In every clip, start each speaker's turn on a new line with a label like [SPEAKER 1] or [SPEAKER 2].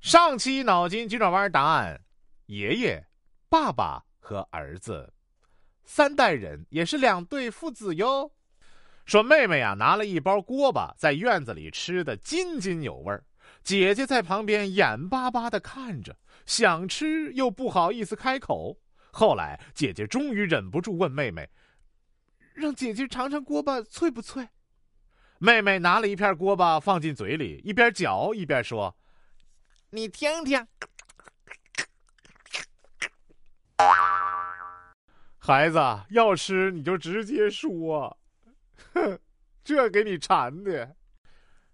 [SPEAKER 1] 上期脑筋急转弯答案：爷爷、爸爸和儿子，三代人也是两对父子哟。说妹妹呀，拿了一包锅巴，在院子里吃的津津有味儿。姐姐在旁边眼巴巴的看着，想吃又不好意思开口。后来姐姐终于忍不住问妹妹：“让姐姐尝尝锅巴脆不脆？”妹妹拿了一片锅巴放进嘴里，一边嚼一边说。你听听，孩子要吃你就直接说，哼，这给你馋的。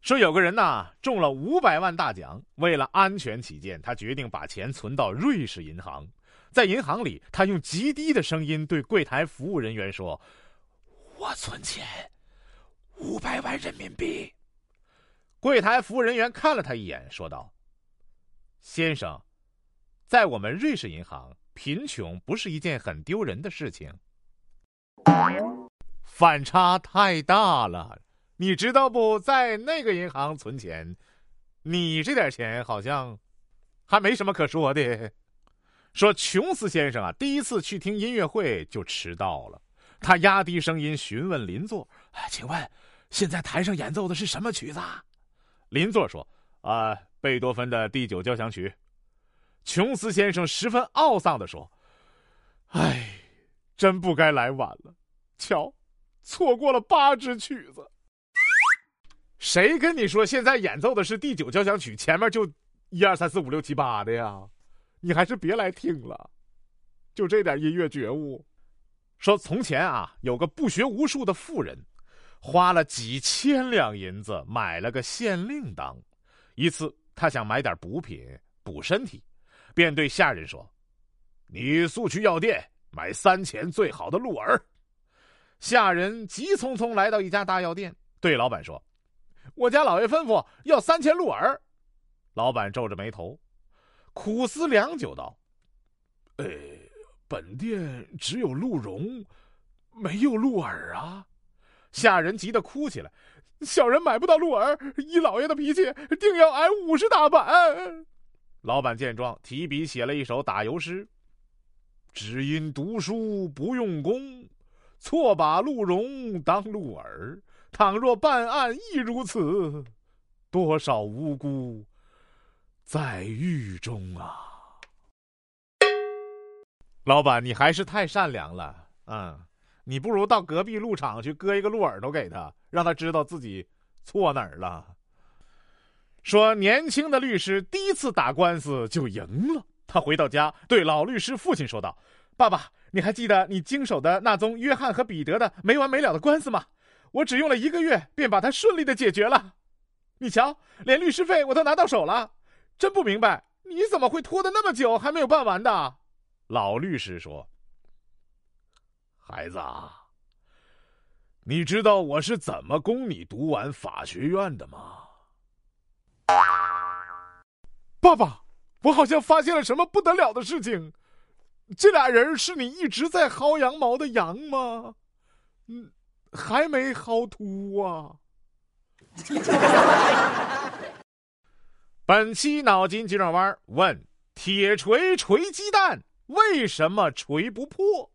[SPEAKER 1] 说有个人呐中了五百万大奖，为了安全起见，他决定把钱存到瑞士银行。在银行里，他用极低的声音对柜台服务人员说：“我存钱五百万人民币。”柜台服务人员看了他一眼，说道。先生，在我们瑞士银行，贫穷不是一件很丢人的事情。反差太大了，你知道不？在那个银行存钱，你这点钱好像还没什么可说的。说琼斯先生啊，第一次去听音乐会就迟到了。他压低声音询问邻座：“请问，现在台上演奏的是什么曲子？”邻座说：“啊。”贝多芬的第九交响曲，琼斯先生十分懊丧的说：“哎，真不该来晚了，瞧，错过了八支曲子。谁跟你说现在演奏的是第九交响曲，前面就一二三四五六七八的呀？你还是别来听了，就这点音乐觉悟。说从前啊，有个不学无术的妇人，花了几千两银子买了个县令当，一次。”他想买点补品补身体，便对下人说：“你速去药店买三钱最好的鹿耳。”下人急匆匆来到一家大药店，对老板说：“我家老爷吩咐要三钱鹿耳。”老板皱着眉头，苦思良久道：“呃，本店只有鹿茸，没有鹿耳啊。”下人急得哭起来。小人买不到鹿耳，依老爷的脾气，定要挨五十大板。老板见状，提笔写了一首打油诗：“只因读书不用功，错把鹿茸当鹿耳。倘若办案亦如此，多少无辜在狱中啊！”老板，你还是太善良了，嗯。你不如到隔壁鹿场去割一个鹿耳朵给他，让他知道自己错哪儿了。说年轻的律师第一次打官司就赢了，他回到家对老律师父亲说道：“爸爸，你还记得你经手的那宗约翰和彼得的没完没了的官司吗？我只用了一个月便把它顺利的解决了。你瞧，连律师费我都拿到手了，真不明白你怎么会拖得那么久还没有办完的。”老律师说。孩子，你知道我是怎么供你读完法学院的吗？爸爸，我好像发现了什么不得了的事情。这俩人是你一直在薅羊毛的羊吗？嗯，还没薅秃啊。本期脑筋急转弯问：铁锤锤鸡蛋，为什么锤不破？